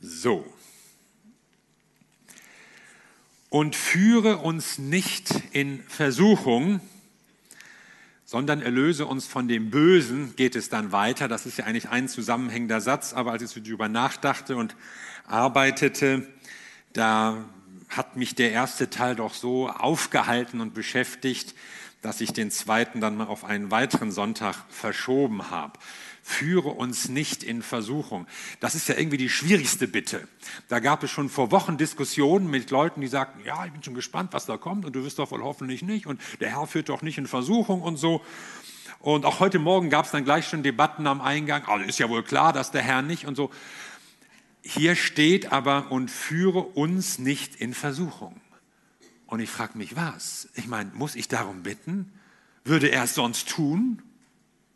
So. Und führe uns nicht in Versuchung, sondern erlöse uns von dem Bösen, geht es dann weiter. Das ist ja eigentlich ein zusammenhängender Satz, aber als ich darüber nachdachte und arbeitete, da hat mich der erste Teil doch so aufgehalten und beschäftigt, dass ich den zweiten dann mal auf einen weiteren Sonntag verschoben habe. Führe uns nicht in Versuchung. Das ist ja irgendwie die schwierigste Bitte. Da gab es schon vor Wochen Diskussionen mit Leuten, die sagten, ja, ich bin schon gespannt, was da kommt und du wirst doch wohl hoffentlich nicht und der Herr führt doch nicht in Versuchung und so. Und auch heute Morgen gab es dann gleich schon Debatten am Eingang. Also ist ja wohl klar, dass der Herr nicht und so. Hier steht aber, und führe uns nicht in Versuchung. Und ich frage mich, was? Ich meine, muss ich darum bitten? Würde er es sonst tun?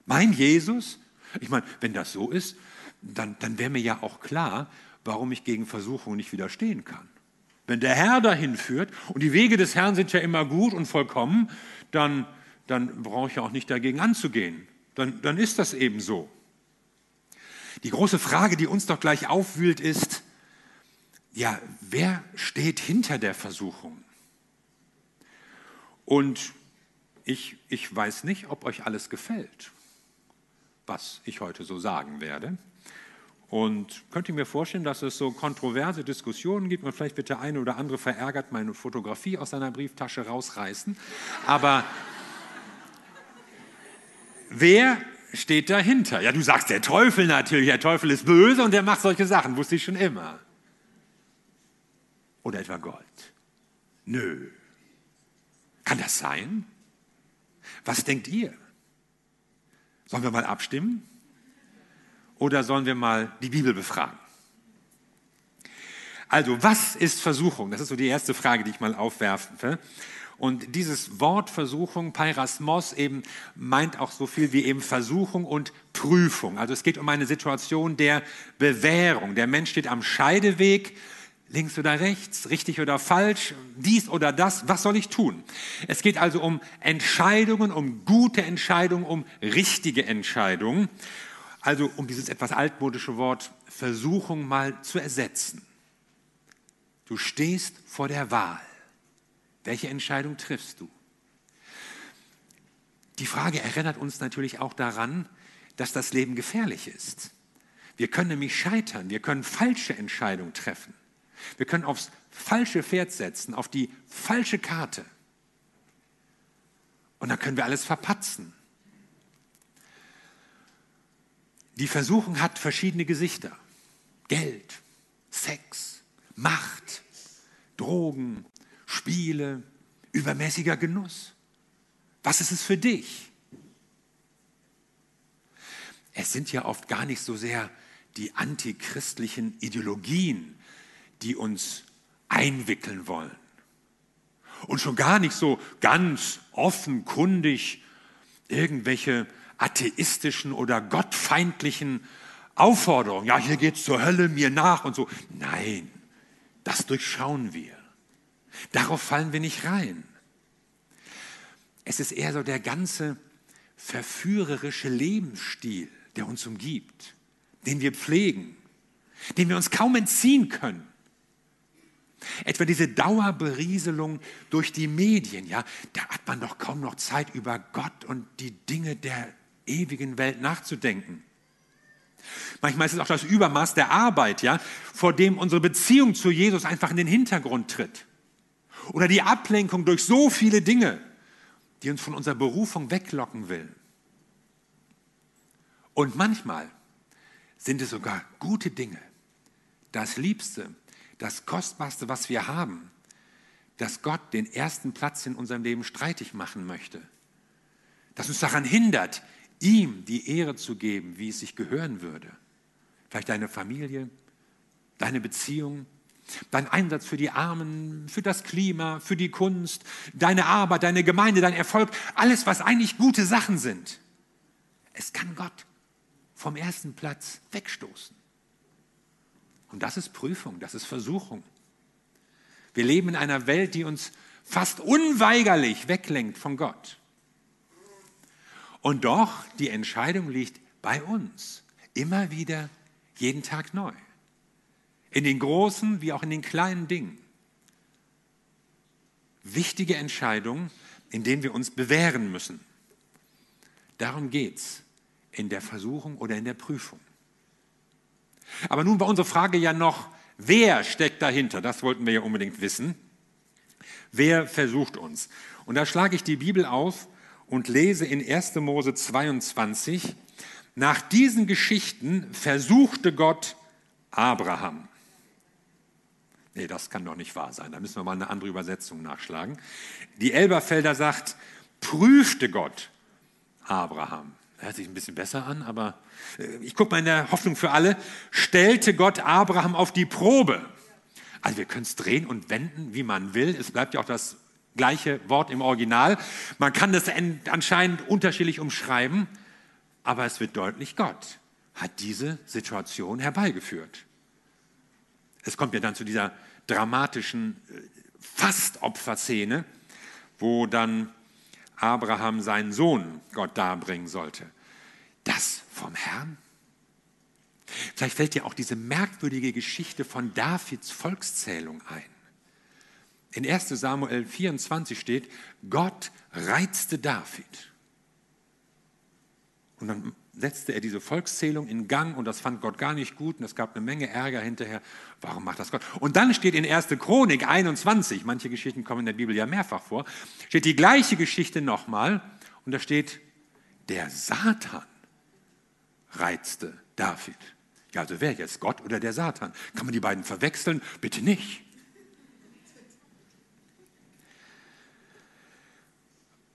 Mein Jesus? Ich meine, wenn das so ist, dann, dann wäre mir ja auch klar, warum ich gegen Versuchung nicht widerstehen kann. Wenn der Herr dahin führt und die Wege des Herrn sind ja immer gut und vollkommen, dann, dann brauche ich ja auch nicht dagegen anzugehen. Dann, dann ist das eben so. Die große Frage, die uns doch gleich aufwühlt, ist, ja, wer steht hinter der Versuchung? Und ich, ich weiß nicht, ob euch alles gefällt, was ich heute so sagen werde. Und könnt ihr mir vorstellen, dass es so kontroverse Diskussionen gibt und vielleicht wird der eine oder andere verärgert meine Fotografie aus seiner Brieftasche rausreißen. Aber wer steht dahinter? Ja, du sagst der Teufel natürlich, der Teufel ist böse und der macht solche Sachen, wusste ich schon immer. Oder etwa Gott? Nö. Kann das sein? Was denkt ihr? Sollen wir mal abstimmen? Oder sollen wir mal die Bibel befragen? Also, was ist Versuchung? Das ist so die erste Frage, die ich mal aufwerfen will. Und dieses Wort Versuchung, Pairasmos, eben meint auch so viel wie eben Versuchung und Prüfung. Also es geht um eine Situation der Bewährung. Der Mensch steht am Scheideweg, links oder rechts, richtig oder falsch, dies oder das, was soll ich tun? Es geht also um Entscheidungen, um gute Entscheidungen, um richtige Entscheidungen. Also um dieses etwas altmodische Wort Versuchung mal zu ersetzen. Du stehst vor der Wahl. Welche Entscheidung triffst du? Die Frage erinnert uns natürlich auch daran, dass das Leben gefährlich ist. Wir können nämlich scheitern, wir können falsche Entscheidungen treffen. Wir können aufs falsche Pferd setzen, auf die falsche Karte. Und dann können wir alles verpatzen. Die Versuchung hat verschiedene Gesichter. Geld, Sex, Macht, Drogen, Spiele, übermäßiger Genuss. Was ist es für dich? Es sind ja oft gar nicht so sehr die antichristlichen Ideologien, die uns einwickeln wollen. Und schon gar nicht so ganz offenkundig irgendwelche atheistischen oder gottfeindlichen Aufforderungen. Ja, hier geht's zur Hölle, mir nach und so. Nein, das durchschauen wir. Darauf fallen wir nicht rein. Es ist eher so der ganze verführerische Lebensstil, der uns umgibt, den wir pflegen, den wir uns kaum entziehen können. Etwa diese Dauerberieselung durch die Medien, ja, da hat man doch kaum noch Zeit, über Gott und die Dinge der ewigen Welt nachzudenken. Manchmal ist es auch das Übermaß der Arbeit, ja, vor dem unsere Beziehung zu Jesus einfach in den Hintergrund tritt. Oder die Ablenkung durch so viele Dinge, die uns von unserer Berufung weglocken will. Und manchmal sind es sogar gute Dinge, das Liebste, das Kostbarste, was wir haben, dass Gott den ersten Platz in unserem Leben streitig machen möchte. Das uns daran hindert, ihm die Ehre zu geben, wie es sich gehören würde. Vielleicht deine Familie, deine Beziehung, dein Einsatz für die Armen, für das Klima, für die Kunst, deine Arbeit, deine Gemeinde, dein Erfolg, alles, was eigentlich gute Sachen sind. Es kann Gott vom ersten Platz wegstoßen. Und das ist Prüfung, das ist Versuchung. Wir leben in einer Welt, die uns fast unweigerlich weglenkt von Gott. Und doch, die Entscheidung liegt bei uns. Immer wieder, jeden Tag neu. In den großen wie auch in den kleinen Dingen. Wichtige Entscheidungen, in denen wir uns bewähren müssen. Darum geht es in der Versuchung oder in der Prüfung. Aber nun war unsere Frage ja noch, wer steckt dahinter? Das wollten wir ja unbedingt wissen. Wer versucht uns? Und da schlage ich die Bibel auf und lese in 1. Mose 22, nach diesen Geschichten versuchte Gott Abraham. Nee, das kann doch nicht wahr sein. Da müssen wir mal eine andere Übersetzung nachschlagen. Die Elberfelder sagt, prüfte Gott Abraham. Hört sich ein bisschen besser an, aber äh, ich gucke mal in der Hoffnung für alle. Stellte Gott Abraham auf die Probe. Also wir können es drehen und wenden, wie man will. Es bleibt ja auch das gleiche Wort im Original. Man kann das anscheinend unterschiedlich umschreiben, aber es wird deutlich, Gott hat diese Situation herbeigeführt. Es kommt ja dann zu dieser dramatischen äh, Fastopferszene, wo dann Abraham seinen Sohn Gott darbringen sollte. Das vom Herrn? Vielleicht fällt dir auch diese merkwürdige Geschichte von Davids Volkszählung ein. In 1 Samuel 24 steht, Gott reizte David. Und dann setzte er diese Volkszählung in Gang und das fand Gott gar nicht gut und es gab eine Menge Ärger hinterher. Warum macht das Gott? Und dann steht in 1. Chronik 21, manche Geschichten kommen in der Bibel ja mehrfach vor, steht die gleiche Geschichte nochmal und da steht, der Satan reizte David. Ja, also wer jetzt, Gott oder der Satan? Kann man die beiden verwechseln? Bitte nicht.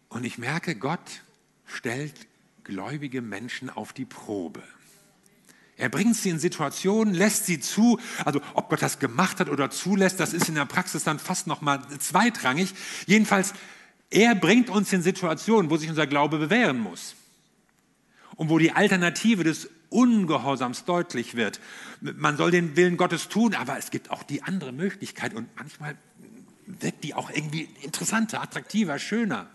Und ich merke, Gott stellt gläubige Menschen auf die Probe. Er bringt sie in Situationen, lässt sie zu. Also ob Gott das gemacht hat oder zulässt, das ist in der Praxis dann fast noch mal zweitrangig. Jedenfalls, er bringt uns in Situationen, wo sich unser Glaube bewähren muss und wo die Alternative des Ungehorsams deutlich wird. Man soll den Willen Gottes tun, aber es gibt auch die andere Möglichkeit und manchmal wirkt die auch irgendwie interessanter, attraktiver, schöner.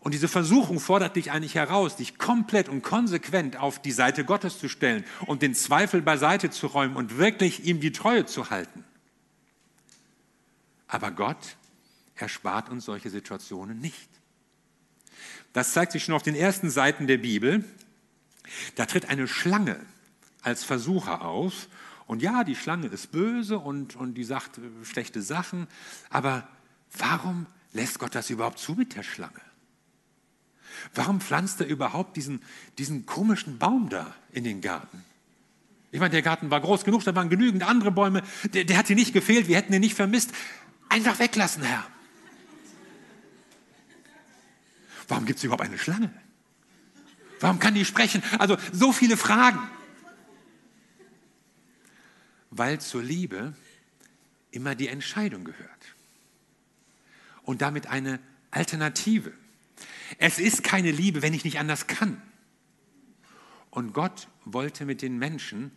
Und diese Versuchung fordert dich eigentlich heraus, dich komplett und konsequent auf die Seite Gottes zu stellen und den Zweifel beiseite zu räumen und wirklich ihm die Treue zu halten. Aber Gott erspart uns solche Situationen nicht. Das zeigt sich schon auf den ersten Seiten der Bibel. Da tritt eine Schlange als Versucher auf. Und ja, die Schlange ist böse und, und die sagt schlechte Sachen. Aber warum lässt Gott das überhaupt zu mit der Schlange? Warum pflanzt er überhaupt diesen, diesen komischen Baum da in den Garten? Ich meine, der Garten war groß genug, da waren genügend andere Bäume. Der, der hat hier nicht gefehlt, wir hätten ihn nicht vermisst. Einfach weglassen, Herr. Warum gibt es überhaupt eine Schlange? Warum kann die sprechen? Also so viele Fragen. Weil zur Liebe immer die Entscheidung gehört. Und damit eine Alternative. Es ist keine Liebe, wenn ich nicht anders kann. Und Gott wollte mit den Menschen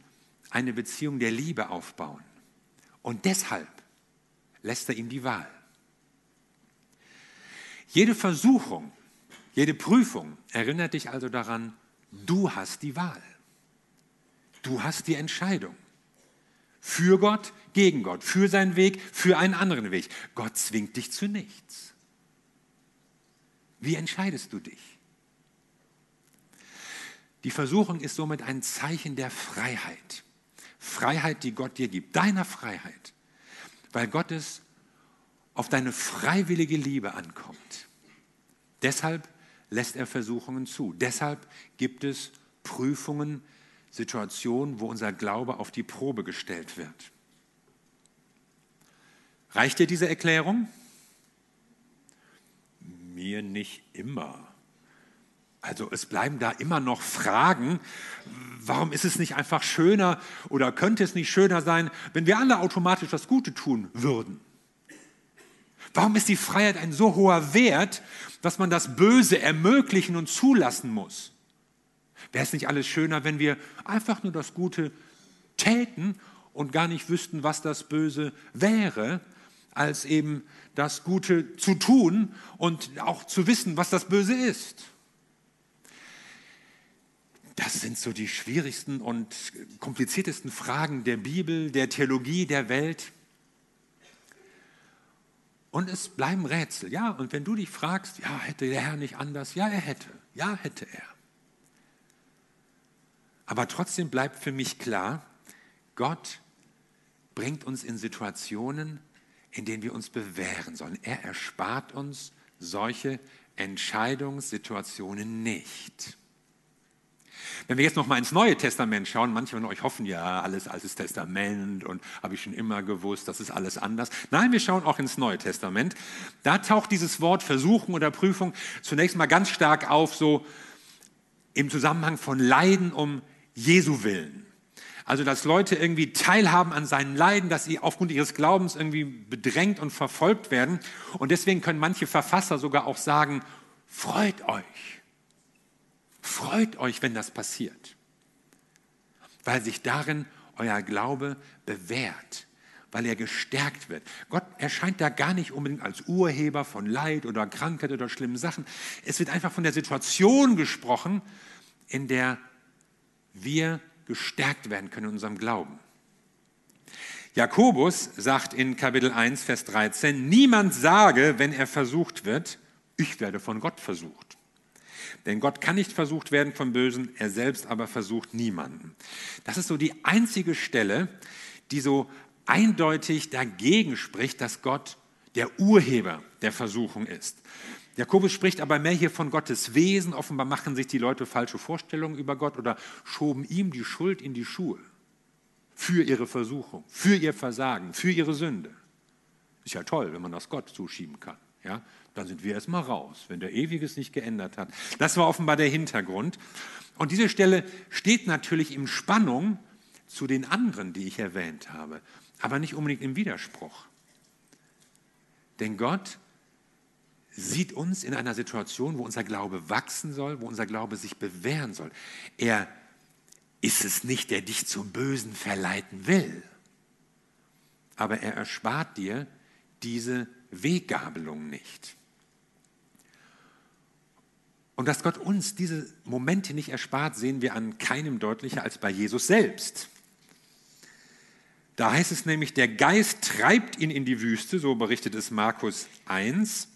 eine Beziehung der Liebe aufbauen. Und deshalb lässt er ihm die Wahl. Jede Versuchung, jede Prüfung erinnert dich also daran, du hast die Wahl. Du hast die Entscheidung. Für Gott, gegen Gott, für seinen Weg, für einen anderen Weg. Gott zwingt dich zu nichts. Wie entscheidest du dich? Die Versuchung ist somit ein Zeichen der Freiheit. Freiheit, die Gott dir gibt, deiner Freiheit, weil Gott es auf deine freiwillige Liebe ankommt. Deshalb lässt er Versuchungen zu. Deshalb gibt es Prüfungen, Situationen, wo unser Glaube auf die Probe gestellt wird. Reicht dir diese Erklärung? Mir nicht immer. Also es bleiben da immer noch Fragen. Warum ist es nicht einfach schöner oder könnte es nicht schöner sein, wenn wir alle automatisch das Gute tun würden? Warum ist die Freiheit ein so hoher Wert, dass man das Böse ermöglichen und zulassen muss? Wäre es nicht alles schöner, wenn wir einfach nur das Gute täten und gar nicht wüssten, was das Böse wäre, als eben das Gute zu tun und auch zu wissen, was das Böse ist. das sind so die schwierigsten und kompliziertesten Fragen der Bibel, der Theologie, der Welt. Und es bleiben Rätsel. Ja, und wenn du dich fragst, ja, hätte der Herr nicht anders? Ja, er hätte. Ja, hätte er. Aber trotzdem bleibt für mich klar, Gott bringt uns in Situationen, in denen wir uns bewähren sollen. Er erspart uns solche Entscheidungssituationen nicht. Wenn wir jetzt noch mal ins Neue Testament schauen, manche von euch hoffen ja, alles altes Testament und habe ich schon immer gewusst, das ist alles anders. Nein, wir schauen auch ins Neue Testament. Da taucht dieses Wort Versuchung oder Prüfung zunächst mal ganz stark auf, so im Zusammenhang von Leiden um Jesu willen. Also, dass Leute irgendwie teilhaben an seinen Leiden, dass sie aufgrund ihres Glaubens irgendwie bedrängt und verfolgt werden. Und deswegen können manche Verfasser sogar auch sagen, freut euch. Freut euch, wenn das passiert, weil sich darin euer Glaube bewährt, weil er gestärkt wird. Gott erscheint da gar nicht unbedingt als Urheber von Leid oder Krankheit oder schlimmen Sachen. Es wird einfach von der Situation gesprochen, in der wir gestärkt werden können in unserem Glauben. Jakobus sagt in Kapitel 1, Vers 13, niemand sage, wenn er versucht wird, ich werde von Gott versucht. Denn Gott kann nicht versucht werden vom Bösen, er selbst aber versucht niemanden. Das ist so die einzige Stelle, die so eindeutig dagegen spricht, dass Gott der Urheber der Versuchung ist. Jakobus spricht aber mehr hier von Gottes Wesen. Offenbar machen sich die Leute falsche Vorstellungen über Gott oder schoben ihm die Schuld in die Schuhe für ihre Versuchung, für ihr Versagen, für ihre Sünde. Ist ja toll, wenn man das Gott zuschieben kann. Ja? dann sind wir erstmal raus, wenn der Ewiges nicht geändert hat. Das war offenbar der Hintergrund. Und diese Stelle steht natürlich in Spannung zu den anderen, die ich erwähnt habe, aber nicht unbedingt im Widerspruch. Denn Gott sieht uns in einer Situation, wo unser Glaube wachsen soll, wo unser Glaube sich bewähren soll. Er ist es nicht, der dich zum Bösen verleiten will, aber er erspart dir diese Weggabelung nicht. Und dass Gott uns diese Momente nicht erspart, sehen wir an keinem deutlicher als bei Jesus selbst. Da heißt es nämlich, der Geist treibt ihn in die Wüste, so berichtet es Markus 1.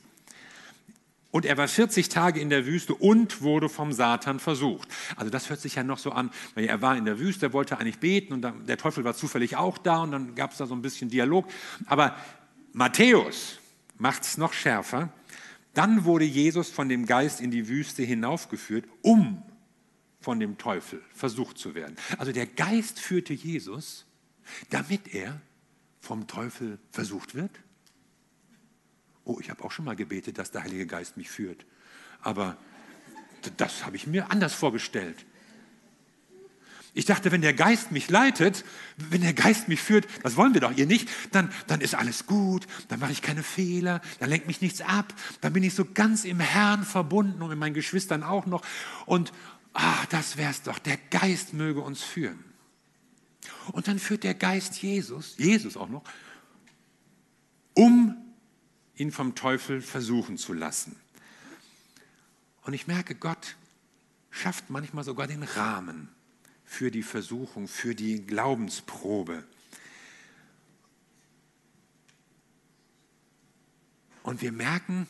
Und er war 40 Tage in der Wüste und wurde vom Satan versucht. Also das hört sich ja noch so an, weil er war in der Wüste, er wollte eigentlich beten und der Teufel war zufällig auch da und dann gab es da so ein bisschen Dialog. Aber Matthäus macht es noch schärfer. Dann wurde Jesus von dem Geist in die Wüste hinaufgeführt, um von dem Teufel versucht zu werden. Also der Geist führte Jesus, damit er vom Teufel versucht wird. Oh, ich habe auch schon mal gebetet, dass der Heilige Geist mich führt. Aber das habe ich mir anders vorgestellt. Ich dachte, wenn der Geist mich leitet, wenn der Geist mich führt, das wollen wir doch ihr nicht, dann, dann ist alles gut, dann mache ich keine Fehler, dann lenkt mich nichts ab, dann bin ich so ganz im Herrn verbunden und mit meinen Geschwistern auch noch. Und ah, das wär's doch, der Geist möge uns führen. Und dann führt der Geist Jesus, Jesus auch noch, um ihn vom Teufel versuchen zu lassen. Und ich merke, Gott schafft manchmal sogar den Rahmen für die Versuchung, für die Glaubensprobe. Und wir merken,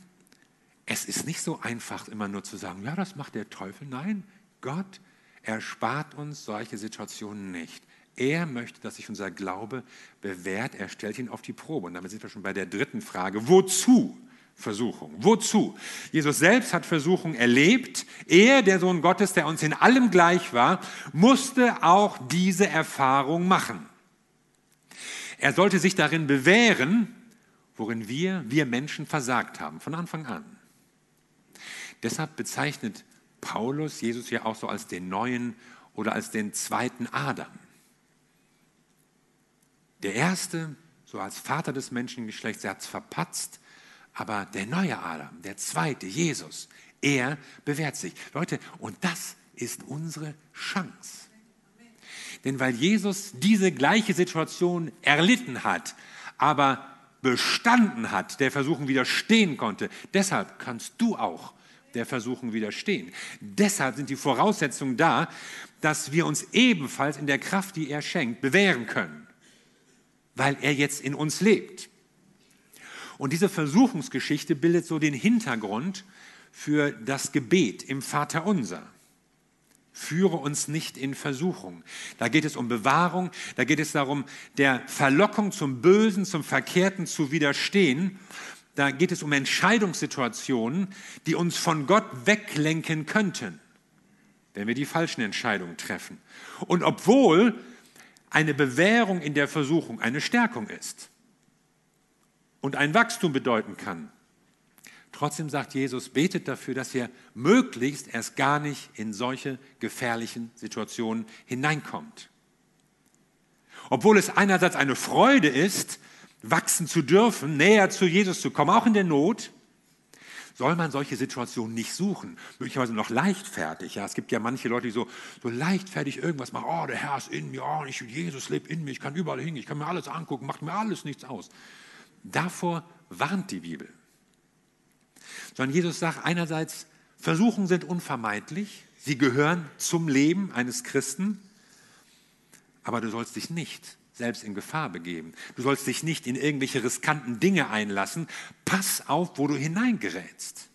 es ist nicht so einfach, immer nur zu sagen, ja, das macht der Teufel. Nein, Gott erspart uns solche Situationen nicht. Er möchte, dass sich unser Glaube bewährt. Er stellt ihn auf die Probe. Und damit sind wir schon bei der dritten Frage. Wozu Versuchung. Wozu? Jesus selbst hat Versuchung erlebt. Er, der Sohn Gottes, der uns in allem gleich war, musste auch diese Erfahrung machen. Er sollte sich darin bewähren, worin wir, wir Menschen versagt haben, von Anfang an. Deshalb bezeichnet Paulus Jesus ja auch so als den neuen oder als den zweiten Adam. Der erste, so als Vater des Menschengeschlechts, er hat es verpatzt, aber der neue Adam, der zweite, Jesus, er bewährt sich. Leute, und das ist unsere Chance. Denn weil Jesus diese gleiche Situation erlitten hat, aber bestanden hat, der Versuchung widerstehen konnte, deshalb kannst du auch der Versuchung widerstehen. Deshalb sind die Voraussetzungen da, dass wir uns ebenfalls in der Kraft, die er schenkt, bewähren können, weil er jetzt in uns lebt. Und diese Versuchungsgeschichte bildet so den Hintergrund für das Gebet im Vater unser. Führe uns nicht in Versuchung. Da geht es um Bewahrung, da geht es darum, der Verlockung zum Bösen, zum Verkehrten zu widerstehen. Da geht es um Entscheidungssituationen, die uns von Gott weglenken könnten, wenn wir die falschen Entscheidungen treffen. Und obwohl eine Bewährung in der Versuchung eine Stärkung ist und ein Wachstum bedeuten kann, Trotzdem sagt Jesus, betet dafür, dass ihr möglichst erst gar nicht in solche gefährlichen Situationen hineinkommt. Obwohl es einerseits eine Freude ist, wachsen zu dürfen, näher zu Jesus zu kommen, auch in der Not, soll man solche Situationen nicht suchen. Möglicherweise noch leichtfertig. Ja, es gibt ja manche Leute, die so, so leichtfertig irgendwas machen. Oh, der Herr ist in mir. Oh, ich, Jesus lebt in mir. Ich kann überall hin. Ich kann mir alles angucken. Macht mir alles nichts aus. Davor warnt die Bibel sondern Jesus sagt einerseits, Versuchungen sind unvermeidlich, sie gehören zum Leben eines Christen, aber du sollst dich nicht selbst in Gefahr begeben. Du sollst dich nicht in irgendwelche riskanten Dinge einlassen. Pass auf, wo du hineingerätst.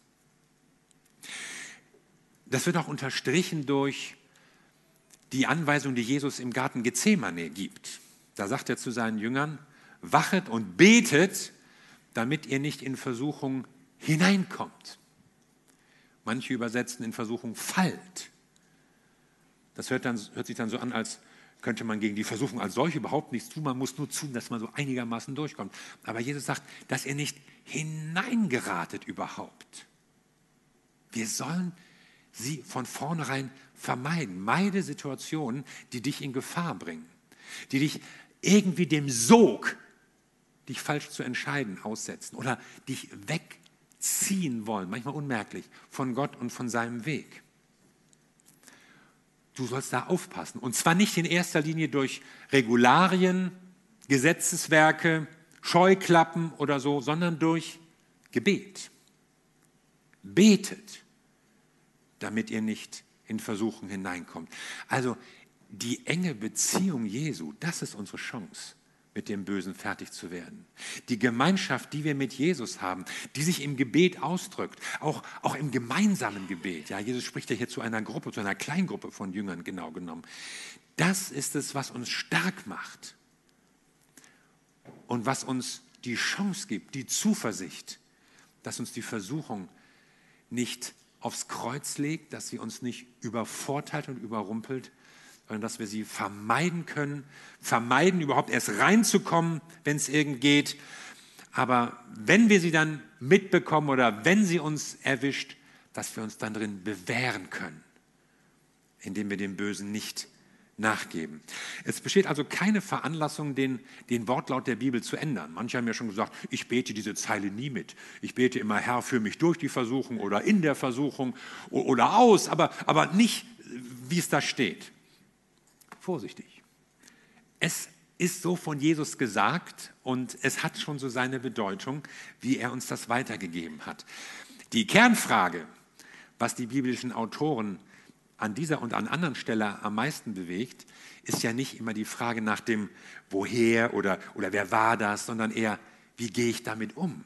Das wird auch unterstrichen durch die Anweisung, die Jesus im Garten Gethsemane gibt. Da sagt er zu seinen Jüngern, wachet und betet, damit ihr nicht in Versuchung hineinkommt. Manche übersetzen in Versuchung fallt. Das hört, dann, hört sich dann so an, als könnte man gegen die Versuchung als solche überhaupt nichts tun. Man muss nur tun, dass man so einigermaßen durchkommt. Aber Jesus sagt, dass ihr nicht hineingeratet überhaupt. Wir sollen sie von vornherein vermeiden. Meide Situationen, die dich in Gefahr bringen, die dich irgendwie dem Sog, dich falsch zu entscheiden, aussetzen oder dich weg ziehen wollen, manchmal unmerklich, von Gott und von seinem Weg. Du sollst da aufpassen. Und zwar nicht in erster Linie durch Regularien, Gesetzeswerke, Scheuklappen oder so, sondern durch Gebet. Betet, damit ihr nicht in Versuchung hineinkommt. Also die enge Beziehung Jesu, das ist unsere Chance mit dem Bösen fertig zu werden. Die Gemeinschaft, die wir mit Jesus haben, die sich im Gebet ausdrückt, auch, auch im gemeinsamen Gebet. Ja, Jesus spricht ja hier zu einer Gruppe, zu einer Kleingruppe von Jüngern genau genommen. Das ist es, was uns stark macht und was uns die Chance gibt, die Zuversicht, dass uns die Versuchung nicht aufs Kreuz legt, dass sie uns nicht übervorteilt und überrumpelt, sondern dass wir sie vermeiden können, vermeiden überhaupt erst reinzukommen, wenn es irgend geht. Aber wenn wir sie dann mitbekommen oder wenn sie uns erwischt, dass wir uns dann drin bewähren können, indem wir dem Bösen nicht nachgeben. Es besteht also keine Veranlassung, den, den Wortlaut der Bibel zu ändern. Manche haben ja schon gesagt, ich bete diese Zeile nie mit. Ich bete immer, Herr, führe mich durch die Versuchung oder in der Versuchung oder aus, aber, aber nicht, wie es da steht vorsichtig. Es ist so von Jesus gesagt und es hat schon so seine Bedeutung, wie er uns das weitergegeben hat. Die Kernfrage, was die biblischen Autoren an dieser und an anderen Stelle am meisten bewegt, ist ja nicht immer die Frage nach dem Woher oder, oder wer war das, sondern eher, wie gehe ich damit um?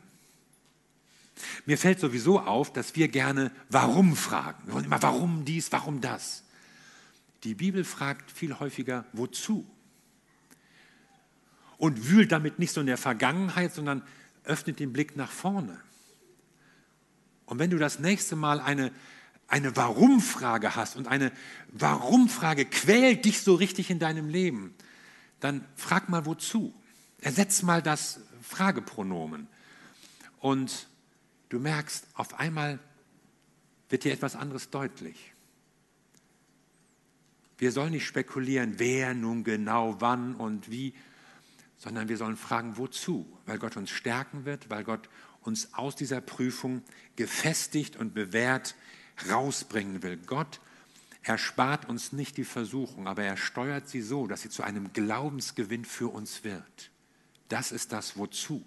Mir fällt sowieso auf, dass wir gerne Warum fragen. Wir wollen immer Warum dies, warum das. Die Bibel fragt viel häufiger, wozu? Und wühlt damit nicht so in der Vergangenheit, sondern öffnet den Blick nach vorne. Und wenn du das nächste Mal eine, eine Warum-Frage hast und eine Warum-Frage quält dich so richtig in deinem Leben, dann frag mal wozu. Ersetz mal das Fragepronomen. Und du merkst, auf einmal wird dir etwas anderes deutlich. Wir sollen nicht spekulieren, wer nun genau, wann und wie, sondern wir sollen fragen, wozu? Weil Gott uns stärken wird, weil Gott uns aus dieser Prüfung gefestigt und bewährt rausbringen will. Gott erspart uns nicht die Versuchung, aber er steuert sie so, dass sie zu einem Glaubensgewinn für uns wird. Das ist das Wozu.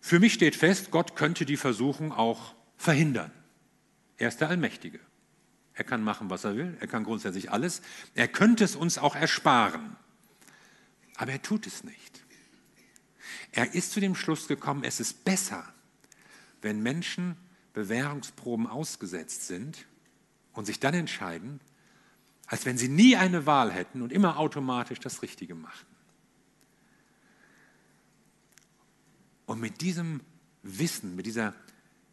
Für mich steht fest, Gott könnte die Versuchung auch verhindern. Er ist der Allmächtige. Er kann machen, was er will. Er kann grundsätzlich alles. Er könnte es uns auch ersparen. Aber er tut es nicht. Er ist zu dem Schluss gekommen, es ist besser, wenn Menschen Bewährungsproben ausgesetzt sind und sich dann entscheiden, als wenn sie nie eine Wahl hätten und immer automatisch das Richtige machten. Und mit diesem Wissen, mit dieser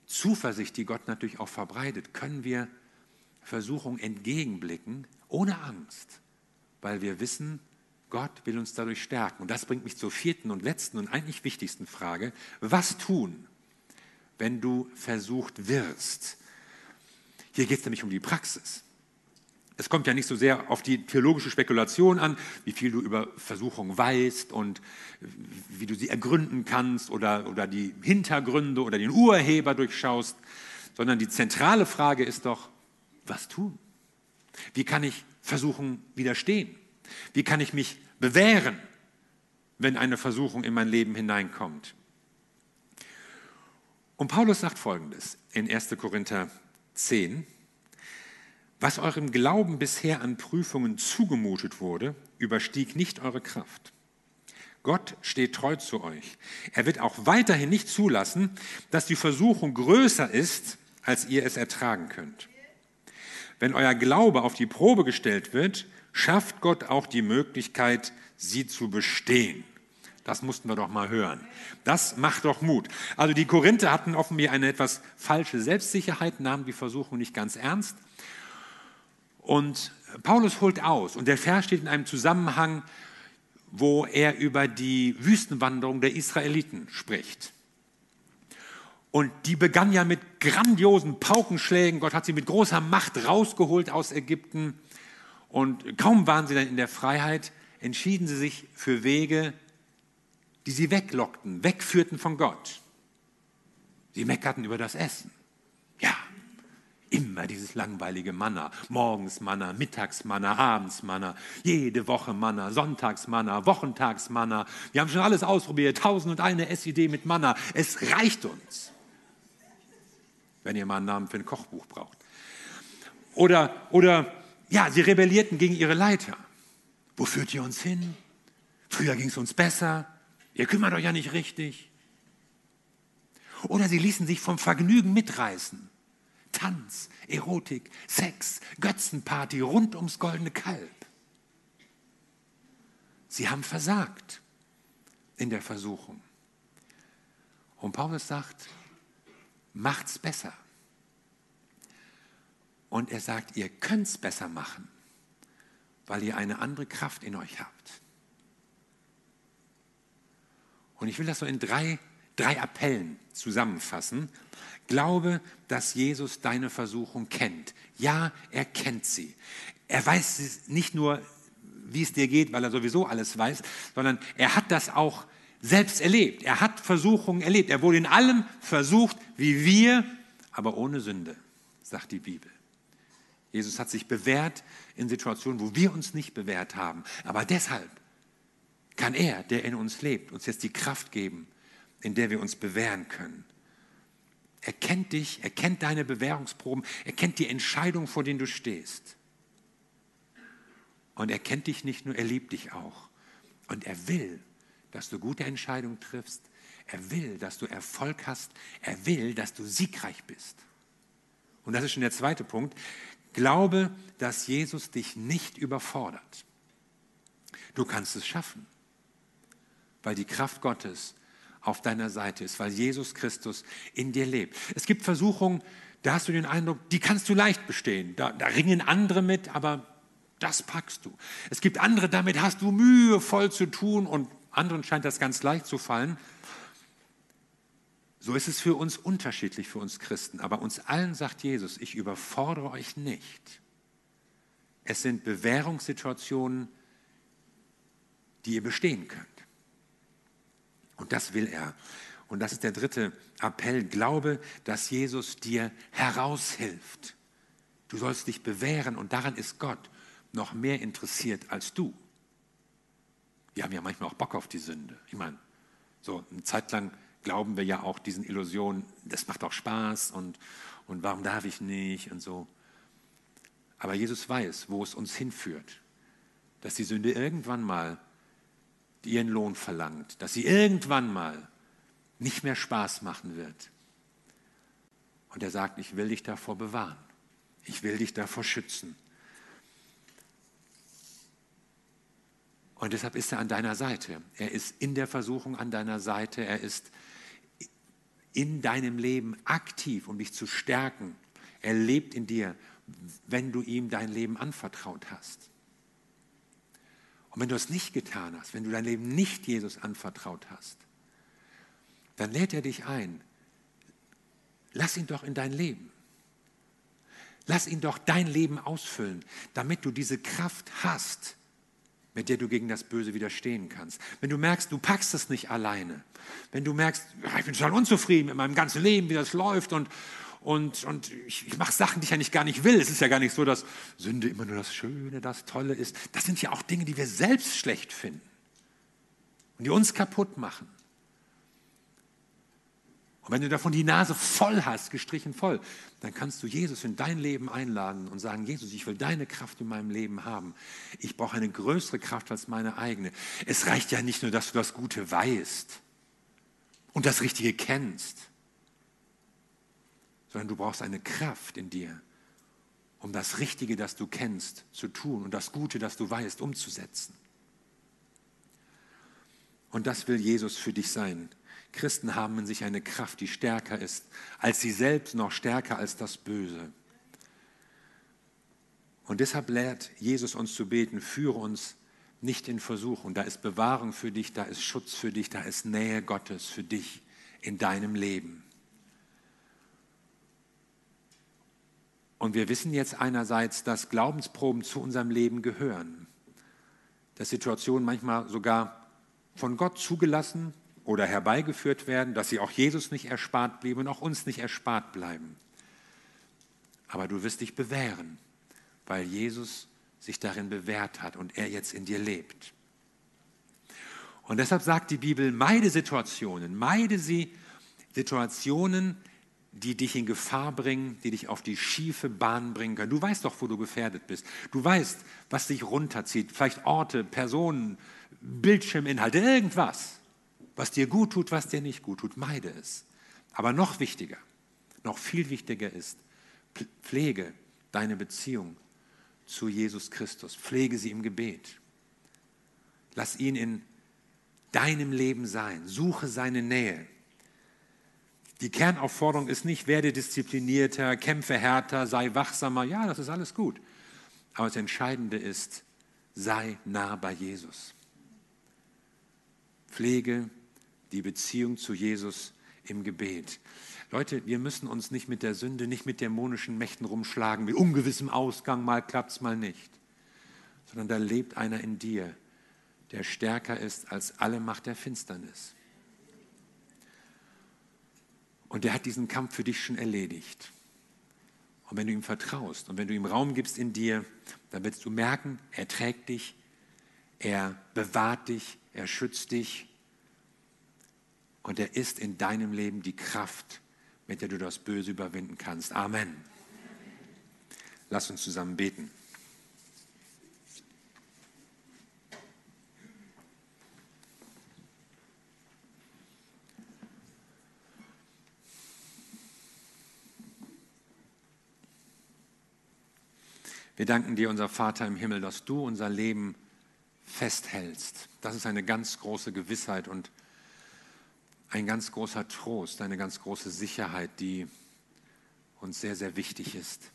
Zuversicht, die Gott natürlich auch verbreitet, können wir Versuchung entgegenblicken, ohne Angst, weil wir wissen, Gott will uns dadurch stärken. Und das bringt mich zur vierten und letzten und eigentlich wichtigsten Frage. Was tun, wenn du versucht wirst? Hier geht es nämlich um die Praxis. Es kommt ja nicht so sehr auf die theologische Spekulation an, wie viel du über Versuchung weißt und wie du sie ergründen kannst oder, oder die Hintergründe oder den Urheber durchschaust, sondern die zentrale Frage ist doch, was tun? Wie kann ich Versuchung widerstehen? Wie kann ich mich bewähren, wenn eine Versuchung in mein Leben hineinkommt? Und Paulus sagt Folgendes in 1. Korinther 10, was eurem Glauben bisher an Prüfungen zugemutet wurde, überstieg nicht eure Kraft. Gott steht treu zu euch. Er wird auch weiterhin nicht zulassen, dass die Versuchung größer ist, als ihr es ertragen könnt. Wenn euer Glaube auf die Probe gestellt wird, schafft Gott auch die Möglichkeit, sie zu bestehen. Das mussten wir doch mal hören. Das macht doch Mut. Also die Korinther hatten offenbar eine etwas falsche Selbstsicherheit, nahmen die Versuchung nicht ganz ernst und Paulus holt aus und der Vers steht in einem Zusammenhang, wo er über die Wüstenwanderung der Israeliten spricht. Und die begann ja mit grandiosen Paukenschlägen. Gott hat sie mit großer Macht rausgeholt aus Ägypten. Und kaum waren sie dann in der Freiheit, entschieden sie sich für Wege, die sie weglockten, wegführten von Gott. Sie meckerten über das Essen. Ja, Immer dieses langweilige Manna. Morgens Manna, mittags Manna, abends Manna, jede Woche Manna, sonntags Manna, wochentags Manna. Wir haben schon alles ausprobiert, tausend und eine Essidee mit Manna. Es reicht uns. Wenn ihr mal einen Namen für ein Kochbuch braucht. Oder, oder, ja, sie rebellierten gegen ihre Leiter. Wo führt ihr uns hin? Früher ging es uns besser. Ihr kümmert euch ja nicht richtig. Oder sie ließen sich vom Vergnügen mitreißen. Tanz, Erotik, Sex, Götzenparty rund ums goldene Kalb. Sie haben versagt in der Versuchung. Und Paulus sagt, macht's besser. Und er sagt, ihr könnt's besser machen, weil ihr eine andere Kraft in euch habt. Und ich will das so in drei, drei Appellen zusammenfassen. Glaube, dass Jesus deine Versuchung kennt. Ja, er kennt sie. Er weiß nicht nur, wie es dir geht, weil er sowieso alles weiß, sondern er hat das auch selbst erlebt. Er hat Versuchungen erlebt. Er wurde in allem versucht, wie wir, aber ohne Sünde, sagt die Bibel. Jesus hat sich bewährt in Situationen, wo wir uns nicht bewährt haben. Aber deshalb kann er, der in uns lebt, uns jetzt die Kraft geben, in der wir uns bewähren können. Er kennt dich, er kennt deine Bewährungsproben, er kennt die Entscheidung, vor denen du stehst. Und er kennt dich nicht nur, er liebt dich auch. Und er will, dass du gute Entscheidungen triffst. Er will, dass du Erfolg hast. Er will, dass du siegreich bist. Und das ist schon der zweite Punkt. Glaube, dass Jesus dich nicht überfordert. Du kannst es schaffen, weil die Kraft Gottes auf deiner Seite ist, weil Jesus Christus in dir lebt. Es gibt Versuchungen, da hast du den Eindruck, die kannst du leicht bestehen. Da, da ringen andere mit, aber das packst du. Es gibt andere, damit hast du Mühe voll zu tun und anderen scheint das ganz leicht zu fallen. So ist es für uns unterschiedlich, für uns Christen. Aber uns allen sagt Jesus, ich überfordere euch nicht. Es sind Bewährungssituationen, die ihr bestehen könnt. Und das will er. Und das ist der dritte Appell. Glaube, dass Jesus dir heraushilft. Du sollst dich bewähren und daran ist Gott noch mehr interessiert als du. Wir haben ja manchmal auch Bock auf die Sünde. Ich meine, so eine Zeit lang glauben wir ja auch diesen Illusionen, das macht doch Spaß und, und warum darf ich nicht und so. Aber Jesus weiß, wo es uns hinführt, dass die Sünde irgendwann mal ihren Lohn verlangt, dass sie irgendwann mal nicht mehr Spaß machen wird. Und er sagt, ich will dich davor bewahren. Ich will dich davor schützen. Und deshalb ist er an deiner Seite. Er ist in der Versuchung an deiner Seite. Er ist in deinem Leben aktiv, um dich zu stärken. Er lebt in dir, wenn du ihm dein Leben anvertraut hast. Und wenn du es nicht getan hast, wenn du dein Leben nicht Jesus anvertraut hast, dann lädt er dich ein. Lass ihn doch in dein Leben. Lass ihn doch dein Leben ausfüllen, damit du diese Kraft hast, mit der du gegen das Böse widerstehen kannst. Wenn du merkst, du packst es nicht alleine, wenn du merkst, ich bin total unzufrieden mit meinem ganzen Leben, wie das läuft und, und, und ich, ich mache Sachen, die ich eigentlich gar nicht will. Es ist ja gar nicht so, dass Sünde immer nur das Schöne, das Tolle ist. Das sind ja auch Dinge, die wir selbst schlecht finden und die uns kaputt machen. Und wenn du davon die Nase voll hast, gestrichen voll, dann kannst du Jesus in dein Leben einladen und sagen, Jesus, ich will deine Kraft in meinem Leben haben. Ich brauche eine größere Kraft als meine eigene. Es reicht ja nicht nur, dass du das Gute weißt und das Richtige kennst, sondern du brauchst eine Kraft in dir, um das Richtige, das du kennst, zu tun und das Gute, das du weißt, umzusetzen. Und das will Jesus für dich sein. Christen haben in sich eine Kraft, die stärker ist als sie selbst, noch stärker als das Böse. Und deshalb lehrt Jesus uns zu beten, führe uns nicht in Versuchung. Da ist Bewahrung für dich, da ist Schutz für dich, da ist Nähe Gottes für dich in deinem Leben. Und wir wissen jetzt einerseits, dass Glaubensproben zu unserem Leben gehören. Dass Situationen manchmal sogar von Gott zugelassen oder herbeigeführt werden, dass sie auch Jesus nicht erspart blieben und auch uns nicht erspart bleiben. Aber du wirst dich bewähren, weil Jesus sich darin bewährt hat und er jetzt in dir lebt. Und deshalb sagt die Bibel, meide Situationen, meide sie, Situationen, die dich in Gefahr bringen, die dich auf die schiefe Bahn bringen können. Du weißt doch, wo du gefährdet bist. Du weißt, was dich runterzieht. Vielleicht Orte, Personen, Bildschirminhalte, irgendwas was dir gut tut, was dir nicht gut tut, meide es. Aber noch wichtiger, noch viel wichtiger ist, pflege deine Beziehung zu Jesus Christus. Pflege sie im Gebet. Lass ihn in deinem Leben sein. Suche seine Nähe. Die Kernaufforderung ist nicht, werde disziplinierter, kämpfe härter, sei wachsamer. Ja, das ist alles gut. Aber das Entscheidende ist, sei nah bei Jesus. Pflege die Beziehung zu Jesus im Gebet. Leute, wir müssen uns nicht mit der Sünde, nicht mit dämonischen Mächten rumschlagen, mit ungewissem Ausgang, mal klappt es, mal nicht. Sondern da lebt einer in dir, der stärker ist als alle Macht der Finsternis. Und der hat diesen Kampf für dich schon erledigt. Und wenn du ihm vertraust und wenn du ihm Raum gibst in dir, dann wirst du merken, er trägt dich, er bewahrt dich, er schützt dich und er ist in deinem Leben die Kraft, mit der du das Böse überwinden kannst. Amen. Lass uns zusammen beten. Wir danken dir, unser Vater im Himmel, dass du unser Leben festhältst. Das ist eine ganz große Gewissheit und ein ganz großer Trost, eine ganz große Sicherheit, die uns sehr, sehr wichtig ist.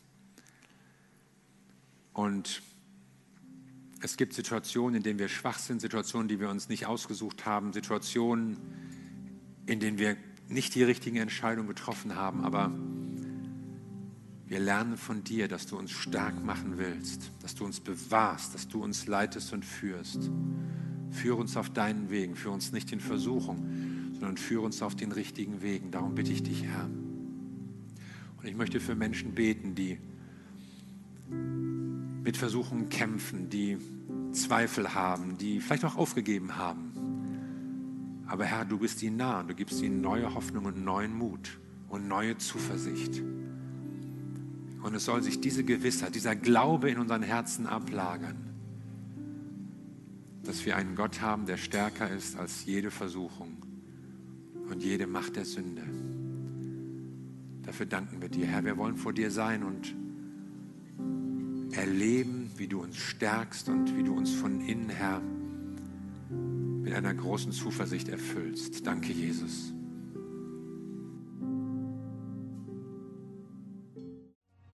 Und es gibt Situationen, in denen wir schwach sind, Situationen, die wir uns nicht ausgesucht haben, Situationen, in denen wir nicht die richtigen Entscheidungen getroffen haben, aber wir lernen von dir, dass du uns stark machen willst, dass du uns bewahrst, dass du uns leitest und führst. Führe uns auf deinen Wegen, führe uns nicht in Versuchung, sondern führe uns auf den richtigen Wegen. Darum bitte ich dich, Herr. Und ich möchte für Menschen beten, die mit Versuchungen kämpfen, die Zweifel haben, die vielleicht auch aufgegeben haben. Aber Herr, du bist ihnen nah und du gibst ihnen neue Hoffnung und neuen Mut und neue Zuversicht. Und es soll sich diese Gewissheit, dieser Glaube in unseren Herzen ablagern, dass wir einen Gott haben, der stärker ist als jede Versuchung und jede Macht der Sünde. Dafür danken wir dir, Herr. Wir wollen vor dir sein und erleben, wie du uns stärkst und wie du uns von innen her mit einer großen Zuversicht erfüllst. Danke, Jesus.